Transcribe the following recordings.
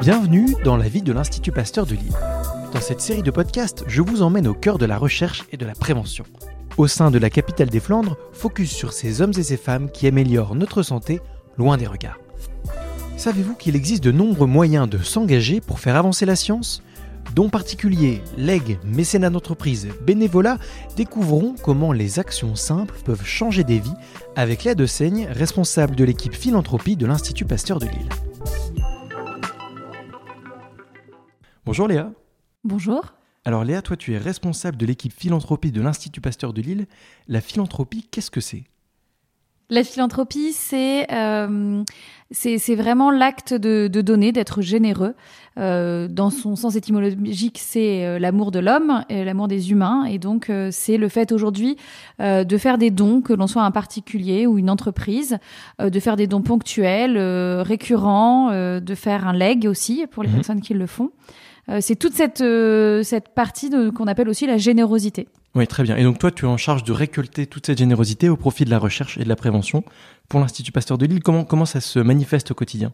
Bienvenue dans la vie de l'Institut Pasteur de Lille. Dans cette série de podcasts, je vous emmène au cœur de la recherche et de la prévention. Au sein de la capitale des Flandres, focus sur ces hommes et ces femmes qui améliorent notre santé loin des regards. Savez-vous qu'il existe de nombreux moyens de s'engager pour faire avancer la science? Dons particuliers, legs, mécénat d'entreprise, bénévolat, découvrons comment les actions simples peuvent changer des vies avec Léa de Seigne, responsable de l'équipe philanthropie de l'Institut Pasteur de Lille. Bonjour Léa. Bonjour. Alors Léa, toi tu es responsable de l'équipe philanthropie de l'Institut Pasteur de Lille. La philanthropie, qu'est-ce que c'est? La philanthropie, c'est euh, c'est vraiment l'acte de, de, donner, d'être généreux. Euh, dans son sens étymologique, c'est euh, l'amour de l'homme, et l'amour des humains, et donc euh, c'est le fait aujourd'hui euh, de faire des dons, que l'on soit un particulier ou une entreprise, euh, de faire des dons ponctuels, récurrents, de faire un leg aussi pour les mmh. personnes qui le font. c'est toute cette cette partie qu'on appelle aussi la générosité. Oui, très bien. Et donc toi, tu es en charge de récolter toute cette générosité au profit de la recherche et de la prévention pour l'Institut Pasteur de Lille. Comment, comment ça se manifeste au quotidien?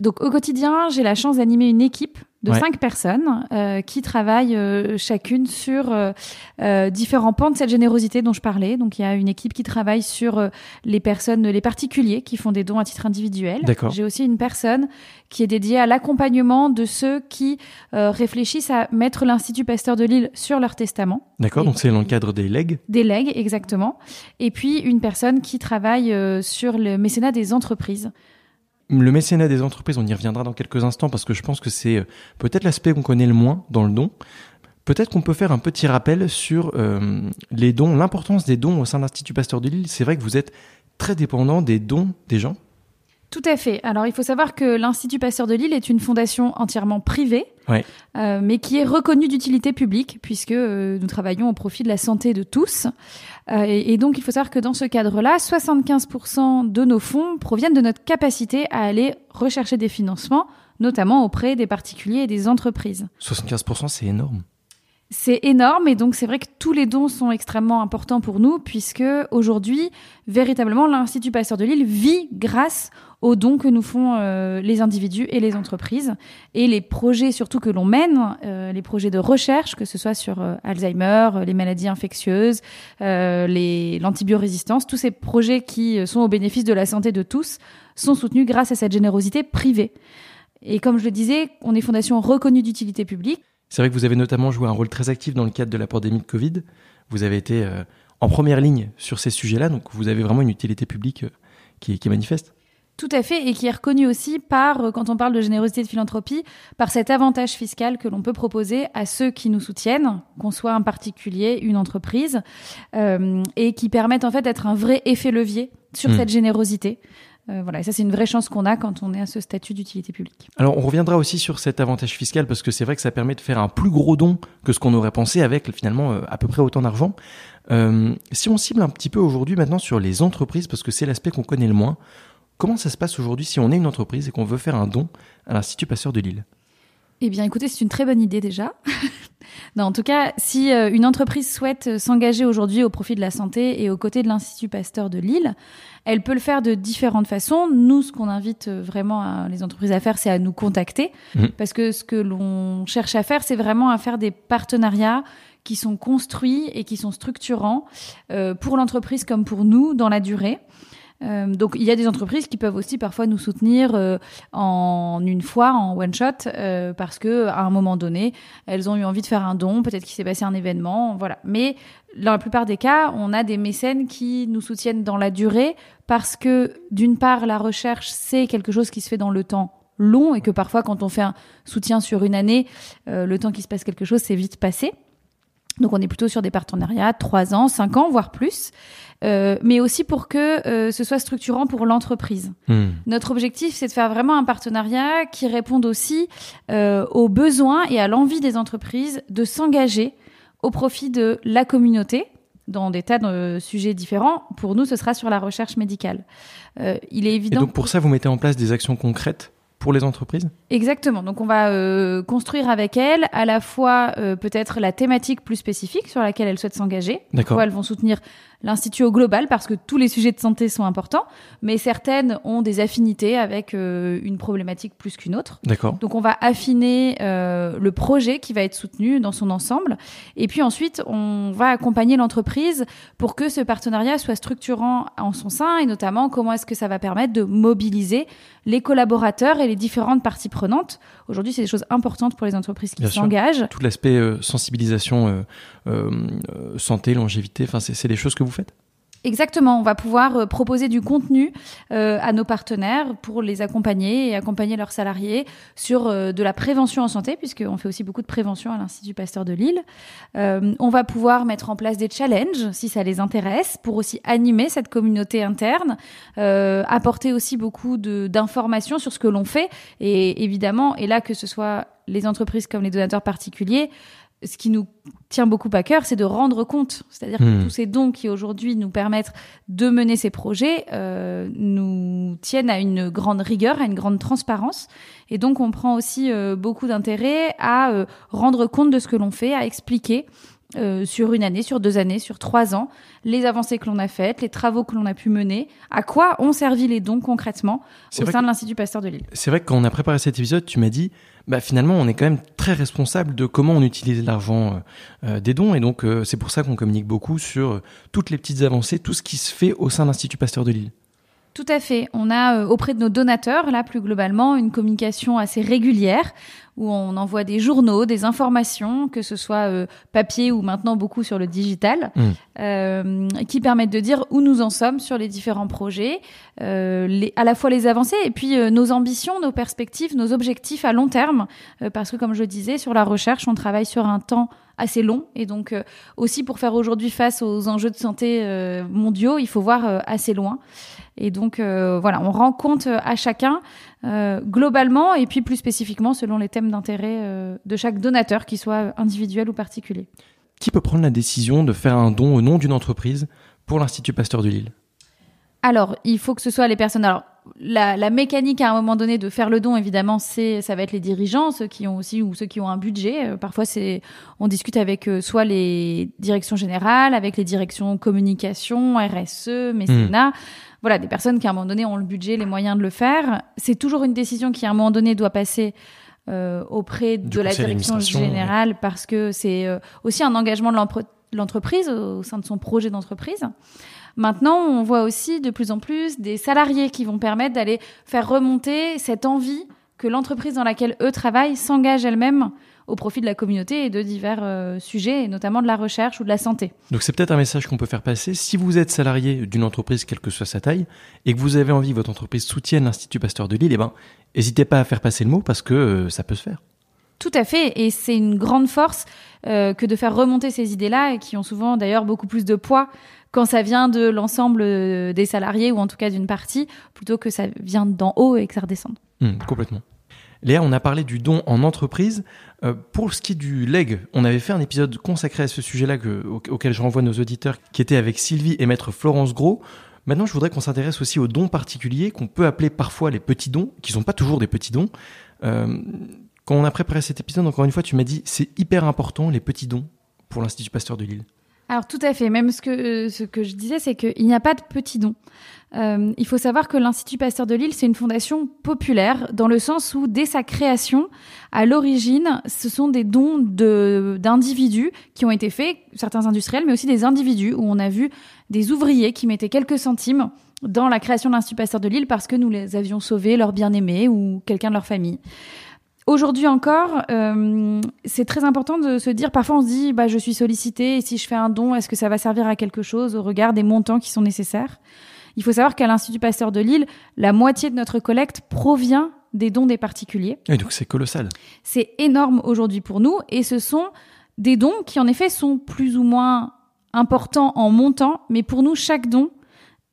Donc au quotidien, j'ai la chance d'animer une équipe de cinq personnes euh, qui travaillent euh, chacune sur euh, euh, différents pans de cette générosité dont je parlais. Donc il y a une équipe qui travaille sur euh, les personnes, les particuliers qui font des dons à titre individuel. J'ai aussi une personne qui est dédiée à l'accompagnement de ceux qui réfléchissent à mettre l'Institut Pasteur de Lille sur leur testament. D'accord, donc c'est dans le cadre des legs. Des legs, exactement. Et puis une personne qui travaille sur le mécénat des entreprises. Le mécénat des entreprises, on y reviendra dans quelques instants parce que je pense que c'est euh, peut-être l'aspect qu'on connaît le moins dans le don. Peut-être qu'on peut faire un petit rappel sur euh, les dons, l'importance des dons au sein de l'Institut Pasteur de Lille. C'est vrai que vous êtes très dépendant des dons des gens. Tout à fait. Alors, il faut savoir que l'Institut Pasteur de Lille est une fondation entièrement privée, euh, mais qui est reconnue d'utilité publique, puisque euh, nous travaillons au profit de la santé de tous. Euh, et, et, donc, il faut savoir que dans ce cadre-là, 75% de nos fonds proviennent de notre capacité à aller rechercher des financements, notamment auprès des particuliers et des entreprises. 75%, c'est énorme. C'est énorme et donc c'est vrai que tous les dons sont extrêmement importants pour nous puisque aujourd'hui, véritablement, l'Institut Pasteur de Lille vit grâce aux dons que nous font euh, les individus et les entreprises et les projets surtout que l'on mène, euh, les projets de recherche, que ce soit sur euh, Alzheimer, les maladies infectieuses, l'antibiorésistance, tous ces projets qui sont au bénéfice de la santé de tous sont soutenus grâce à cette générosité privée. Et comme je le disais, on est fondation reconnue d'utilité publique. C'est vrai que vous avez notamment joué un rôle très actif dans le cadre de la pandémie de Covid. Vous avez été en première ligne sur ces sujets-là, donc vous avez vraiment une utilité publique qui, qui est manifeste. Tout à fait, et qui est reconnu aussi par, euh, quand on parle de générosité de philanthropie, par cet avantage fiscal que l'on peut proposer à ceux qui nous soutiennent, qu'on soit un particulier, une entreprise, euh, et qui permettent en fait d'être un vrai effet levier sur mmh. cette générosité. Euh, voilà, et ça c'est une vraie chance qu'on a quand on est à ce statut d'utilité publique. Alors on reviendra aussi sur cet avantage fiscal parce que c'est vrai que ça permet de faire un plus gros don que ce qu'on aurait pensé avec finalement euh, à peu près autant d'argent. Euh, si on cible un petit peu aujourd'hui maintenant sur les entreprises parce que c'est l'aspect qu'on connaît le moins, Comment ça se passe aujourd'hui si on est une entreprise et qu'on veut faire un don à l'Institut Pasteur de Lille? Eh bien, écoutez, c'est une très bonne idée déjà. non, en tout cas, si euh, une entreprise souhaite s'engager aujourd'hui au profit de la santé et aux côtés de l'Institut Pasteur de Lille, elle peut le faire de différentes façons. Nous, ce qu'on invite euh, vraiment les entreprises à faire, c'est à nous contacter, mmh. parce que ce que l'on cherche à faire, c'est vraiment à faire des partenariats qui sont construits et qui sont structurants euh, pour l'entreprise comme pour nous dans la durée. Euh, donc il y a des entreprises qui peuvent aussi parfois nous soutenir euh, en une fois, en one shot, euh, parce que à un moment donné, elles ont eu envie de faire un don, peut-être qu'il s'est passé un événement, voilà. Mais dans la plupart des cas, on a des mécènes qui nous soutiennent dans la durée, parce que d'une part, la recherche c'est quelque chose qui se fait dans le temps long et que parfois quand on fait un soutien sur une année, le temps qu'il se passe quelque chose, c'est vite passé. Donc on est plutôt sur des partenariats, trois ans, cinq ans, voire plus. Euh, mais aussi pour que euh, ce soit structurant pour l'entreprise. Hmm. Notre objectif, c'est de faire vraiment un partenariat qui réponde aussi euh, aux besoins et à l'envie des entreprises de s'engager au profit de la communauté dans des tas de sujets différents. Pour nous, ce sera sur la recherche médicale. il est évident. Et donc pour ça, vous mettez en place des actions concrètes? Pour les entreprises Exactement. Donc on va euh, construire avec elles à la fois euh, peut-être la thématique plus spécifique sur laquelle elles souhaitent s'engager. D'accord. Elles vont soutenir l'institut au global parce que tous les sujets de santé sont importants, mais certaines ont des affinités avec euh, une problématique plus qu'une autre. D'accord. Donc on va affiner euh, le projet qui va être soutenu dans son ensemble, et puis ensuite on va accompagner l'entreprise pour que ce partenariat soit structurant en son sein, et notamment comment est-ce que ça va permettre de mobiliser les collaborateurs et les différentes parties prenantes. Aujourd'hui, c'est des choses importantes pour les entreprises qui s'engagent. Tout l'aspect euh, sensibilisation, santé, longévité, enfin, c'est c'est des choses que vous Exactement, on va pouvoir euh, proposer du contenu euh, à nos partenaires pour les accompagner et accompagner leurs salariés sur euh, de la prévention en santé, puisqu'on fait aussi beaucoup de prévention à l'Institut Pasteur de Lille. On va pouvoir mettre en place des challenges si ça les intéresse, pour aussi animer cette communauté interne, apporter aussi beaucoup d'informations sur ce que l'on fait, et évidemment, et là que ce soit les entreprises comme les donateurs particuliers, ce qui nous tient beaucoup à cœur, c'est de rendre compte. C'est-à-dire que Hmm. tous ces dons qui aujourd'hui nous permettent de mener ces projets euh, nous tiennent à une grande rigueur, à une grande transparence. Et donc, on prend aussi euh, beaucoup d'intérêt à euh, rendre compte de ce que l'on fait, à expliquer euh, sur une année, sur deux années, sur trois ans, les avancées que l'on a faites, les travaux que l'on a pu mener, à quoi ont servi les dons concrètement au sein de l'Institut Pasteur de Lille. C'est vrai que quand on a préparé cet épisode, tu m'as dit, bah finalement, on est quand même très responsable de comment on utilise l'argent euh, euh, des dons, et donc euh, c'est pour ça qu'on communique beaucoup sur toutes les petites avancées, tout ce qui se fait au sein de l'Institut Pasteur de Lille. Tout à fait. On a euh, auprès de nos donateurs, là plus globalement, une communication assez régulière où on envoie des journaux, des informations, que ce soit euh, papier ou maintenant beaucoup sur le digital, Mm. euh, qui permettent de dire où nous en sommes sur les différents projets, euh, les, à la fois les avancées et puis euh, nos ambitions, nos perspectives, nos objectifs à long terme, euh, parce que comme je disais, sur la recherche, on travaille sur un temps assez long et donc euh, aussi pour faire aujourd'hui face aux enjeux de santé euh, mondiaux, il faut voir euh, assez loin. Et donc voilà, on rend compte à chacun globalement et puis plus spécifiquement selon les thèmes d'intérêt de chaque donateur, qu'il soit individuel ou particulier. Qui peut prendre la décision de faire un don au nom d'une entreprise pour l'Institut Pasteur de Lille? Alors, il faut que ce soit les personnes. Alors, la, la mécanique à un moment donné de faire le don, évidemment, c'est ça va être les dirigeants, ceux qui ont aussi ou ceux qui ont un budget. Euh, parfois, c'est on discute avec euh, soit les directions générales, avec les directions communication, RSE, mécénat. Voilà, des personnes qui à un moment donné ont le budget, les moyens de le faire. C'est toujours une décision qui à un moment donné doit passer euh, auprès de la direction générale parce que c'est euh, aussi un engagement de l'entreprise au sein de son projet d'entreprise. Maintenant, on voit aussi de plus en plus des salariés qui vont permettre d'aller faire remonter cette envie que l'entreprise dans laquelle eux travaillent s'engage elle-même au profit de la communauté et de divers euh, sujets, et notamment de la recherche ou de la santé. Donc c'est peut-être un message qu'on peut faire passer. Si vous êtes salarié d'une entreprise, quelle que soit sa taille, et que vous avez envie que votre entreprise soutienne l'Institut Pasteur de Lille, eh ben, n'hésitez pas à faire passer le mot parce que euh, ça peut se faire. Tout à fait, et c'est une grande force euh, que de faire remonter ces idées-là, et qui ont souvent d'ailleurs beaucoup plus de poids quand ça vient de l'ensemble euh, des salariés, ou en tout cas d'une partie, plutôt que ça vient d'en haut et que ça redescende. Hum, complètement. Léa, on a parlé du don en entreprise. Euh, pour ce qui est du leg, on avait fait un épisode consacré à ce sujet-là que- au- auquel je renvoie nos auditeurs, qui était avec Sylvie et maître Florence Gros. Maintenant, je voudrais qu'on s'intéresse aussi aux dons particuliers, qu'on peut appeler parfois les petits dons, qui sont pas toujours des petits dons. Euh, quand on a préparé cet épisode, encore une fois, tu m'as dit c'est hyper important les petits dons pour l'Institut Pasteur de Lille. Alors tout à fait. Même ce que ce que je disais, c'est qu'il n'y a pas de petits dons. Euh, il faut savoir que l'Institut Pasteur de Lille, c'est une fondation populaire dans le sens où dès sa création, à l'origine, ce sont des dons de d'individus qui ont été faits, certains industriels, mais aussi des individus où on a vu des ouvriers qui mettaient quelques centimes dans la création de l'Institut Pasteur de Lille parce que nous les avions sauvés, leur bien-aimé ou quelqu'un de leur famille. Aujourd'hui encore, euh, c'est très important de se dire, parfois on se dit, bah, je suis sollicité et si je fais un don, est-ce que ça va servir à quelque chose au regard des montants qui sont nécessaires? Il faut savoir qu'à l'Institut Pasteur de Lille, la moitié de notre collecte provient des dons des particuliers. Et donc c'est colossal. C'est énorme aujourd'hui pour nous et ce sont des dons qui en effet sont plus ou moins importants en montant, mais pour nous, chaque don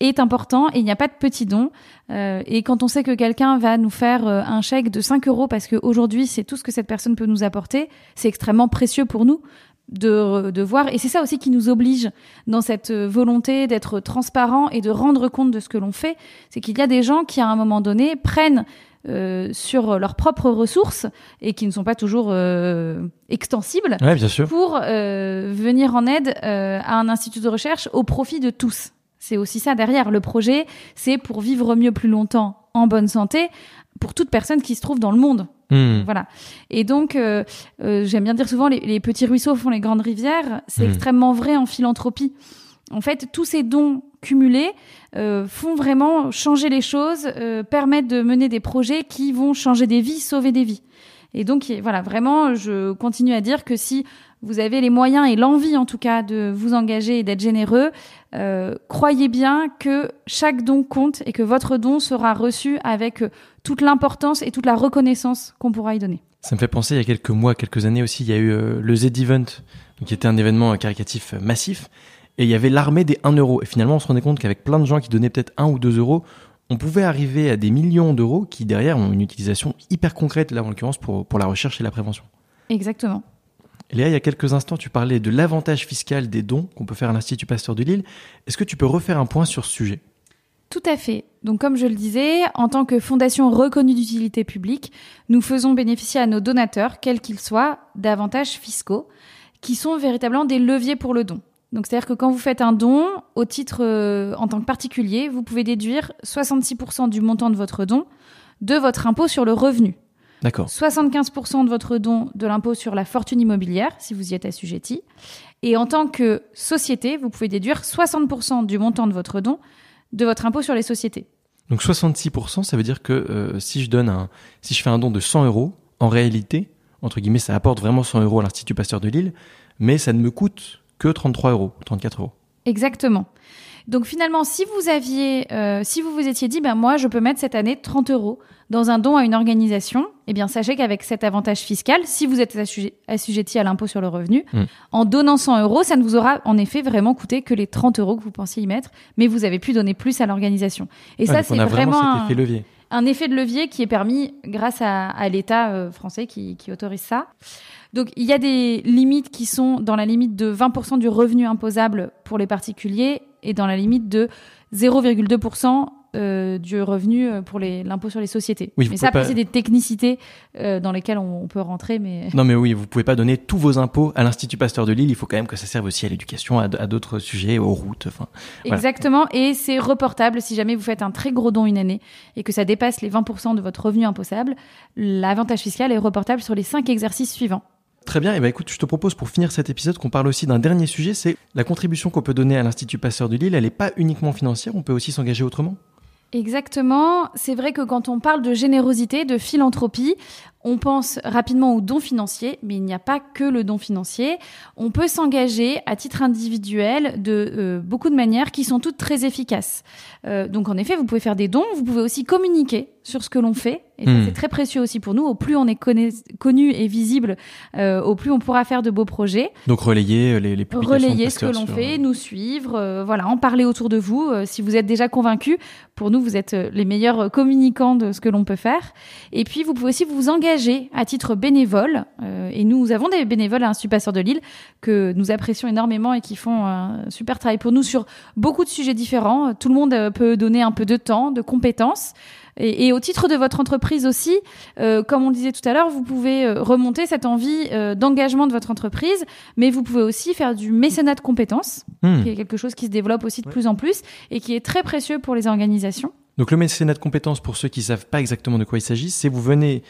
est important et il n'y a pas de petits dons. Euh, et quand on sait que quelqu'un va nous faire euh, un chèque de 5 euros parce qu'aujourd'hui c'est tout ce que cette personne peut nous apporter, c'est extrêmement précieux pour nous de, de voir. Et c'est ça aussi qui nous oblige dans cette euh, volonté d'être transparent et de rendre compte de ce que l'on fait. C'est qu'il y a des gens qui à un moment donné prennent euh, sur leurs propres ressources et qui ne sont pas toujours euh, extensibles Ouais, bien sûr. pour euh, venir en aide euh, à un institut de recherche au profit de tous. C'est aussi ça derrière. Le projet, c'est pour vivre mieux plus longtemps en bonne santé pour toute personne qui se trouve dans le monde. Hmm. Voilà. Et donc, euh, euh, j'aime bien dire souvent, les, les petits ruisseaux font les grandes rivières. C'est Mhm. extrêmement vrai en philanthropie. En fait, tous ces dons cumulés euh, font vraiment changer les choses, euh, permettent de mener des projets qui vont changer des vies, sauver des vies. Et donc, voilà, vraiment, je continue à dire que si vous avez les moyens et l'envie, en tout cas, de vous engager et d'être généreux, euh, croyez bien que chaque don compte et que votre don sera reçu avec euh, toute l'importance et toute la reconnaissance qu'on pourra y donner. Ça me fait penser, il y a quelques mois, quelques années aussi, il y a eu euh, le Z-Event, qui était un événement caricatif massif, et il y avait l'armée des 1 euro. Et finalement, on se rendait compte qu'avec plein de gens qui donnaient peut-être 1 ou 2 euros, on pouvait arriver à des millions d'euros qui, derrière, ont une utilisation hyper concrète, là, en l'occurrence, pour, pour la recherche et la prévention. Exactement. Léa, il y a quelques instants, tu parlais de l'avantage fiscal des dons qu'on peut faire à l'Institut Pasteur de Lille. Est-ce que tu peux refaire un point sur ce sujet? Tout à fait. Donc, comme je le disais, en tant que fondation reconnue d'utilité publique, nous faisons bénéficier à nos donateurs, quels qu'ils soient, d'avantages fiscaux qui sont véritablement des leviers pour le don. Donc, c'est-à-dire que quand vous faites un don au titre euh, en tant que particulier, vous pouvez déduire 66% du montant de votre don de votre impôt sur le revenu. D'accord. 75% de votre don de l'impôt sur la fortune immobilière, si vous y êtes assujetti. Et en tant que société, vous pouvez déduire 60% du montant de votre don de votre impôt sur les sociétés. Donc 66%, ça veut dire que euh, si je donne un, si je fais un don de 100 euros, en réalité, entre guillemets, ça apporte vraiment 100 euros à l'Institut Pasteur de Lille, mais ça ne me coûte que 33 euros, 34 euros. Exactement. Donc finalement, si vous aviez, euh, si vous vous étiez dit, ben moi, je peux mettre cette année 30 euros dans un don à une organisation, eh bien sachez qu'avec cet avantage fiscal, si vous êtes assujet- assujetti à l'impôt sur le revenu, Mm. en donnant 100 euros, ça ne vous aura en effet vraiment coûté que les 30 euros que vous pensiez y mettre, mais vous avez pu donner plus à l'organisation. Et Ouais, ça, c'est vraiment, vraiment un- cet effet levier. un effet de levier qui est permis grâce à, à l'État euh, français qui, qui autorise ça. Donc il y a des limites qui sont dans la limite de 20% du revenu imposable pour les particuliers et dans la limite de 0,2% euh, du revenu euh, pour l'impôt sur les sociétés. Oui, mais ça, pas- c'est des technicités euh, dans lesquelles on, on peut rentrer, mais Non mais oui, vous pouvez pas donner tous vos impôts à l'Institut Pasteur de Lille, il faut quand même que ça serve aussi à l'éducation, à, d'autres sujets, aux routes, enfin. Voilà. Exactement, et c'est reportable si jamais vous faites un très gros don une année et que ça dépasse les 20% de votre revenu imposable. L'avantage fiscal est reportable sur les 5 exercices suivants. Très bien, et ben écoute, je te propose pour finir cet épisode qu'on parle aussi d'un dernier sujet, c'est la contribution qu'on peut donner à l'Institut Pasteur de Lille, elle n'est pas uniquement financière, on peut aussi s'engager autrement. Exactement. C'est vrai que quand on parle de générosité, de philanthropie, on pense rapidement au don financier, mais il n'y a pas que le don financier. On peut s'engager à titre individuel de euh, beaucoup de manières qui sont toutes très efficaces. Euh, donc en effet, vous pouvez faire des dons, vous pouvez aussi communiquer sur ce que l'on fait, et Hmm. c'est très précieux aussi pour nous. Au plus on est connu et visible, euh, au plus on pourra faire de beaux projets Donc relayer euh, les, les publications de relayer ce que l'on sur- fait, nous suivre, euh, voilà, en parler autour de vous. Euh, si vous êtes déjà convaincu, pour nous, vous êtes euh, les meilleurs euh, communicants de ce que l'on peut faire. Et puis, vous pouvez aussi vous engager à titre bénévole. Euh, et nous avons des bénévoles à l'Institut Pasteur de Lille que nous apprécions énormément et qui font un super travail pour nous sur beaucoup de sujets différents. Tout le monde euh, peut donner un peu de temps, de compétences. Et, et au titre de votre entreprise aussi, euh, comme on le disait tout à l'heure, vous pouvez euh, remonter cette envie euh, d'engagement de votre entreprise, mais vous pouvez aussi faire du mécénat de compétences, Hmm. qui est quelque chose qui se développe aussi de Ouais. plus en plus et qui est très précieux pour les organisations. Donc le mécénat de compétences, pour ceux qui savent pas exactement de quoi il s'agit, c'est vous venez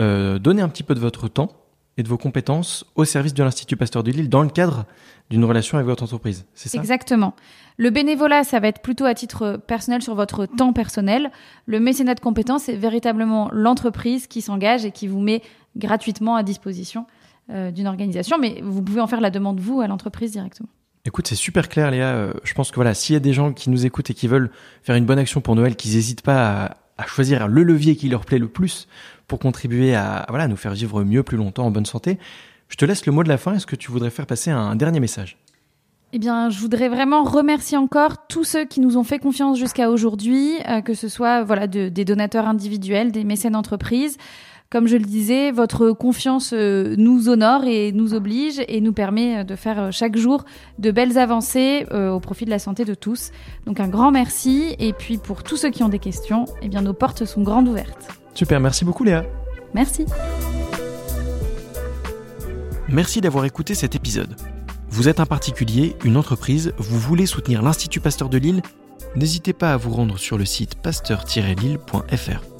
euh, donner un petit peu de votre temps et de vos compétences au service de l'Institut Pasteur de Lille dans le cadre d'une relation avec votre entreprise. C'est ça? Exactement. Le bénévolat, ça va être plutôt à titre personnel sur votre temps personnel. Le mécénat de compétences, c'est véritablement l'entreprise qui s'engage et qui vous met gratuitement à disposition euh, d'une organisation, mais vous pouvez en faire la demande vous à l'entreprise directement. Écoute, c'est super clair, Léa. Euh, je pense que voilà, s'il y a des gens qui nous écoutent et qui veulent faire une bonne action pour Noël, qu'ils n'hésitent pas à, à choisir le levier qui leur plaît le plus pour contribuer à voilà, nous faire vivre mieux, plus longtemps, en bonne santé. Je te laisse le mot de la fin. Est-ce que tu voudrais faire passer un, un dernier message? Eh bien, je voudrais vraiment remercier encore tous ceux qui nous ont fait confiance jusqu'à aujourd'hui, euh, que ce soit voilà de- des donateurs individuels, des mécènes d'entreprise comme je le disais, votre confiance euh, nous honore et nous oblige et nous permet euh, de faire euh, chaque jour de belles avancées au profit de la santé de tous. Donc un grand merci et puis pour tous ceux qui ont des questions, eh bien nos portes sont grandes ouvertes. Super, merci beaucoup Léa. Merci. Merci d'avoir écouté cet épisode. Vous êtes un particulier, une entreprise, vous voulez soutenir l'Institut Pasteur de Lille N'hésitez pas à vous rendre sur le site pasteur-lille.fr.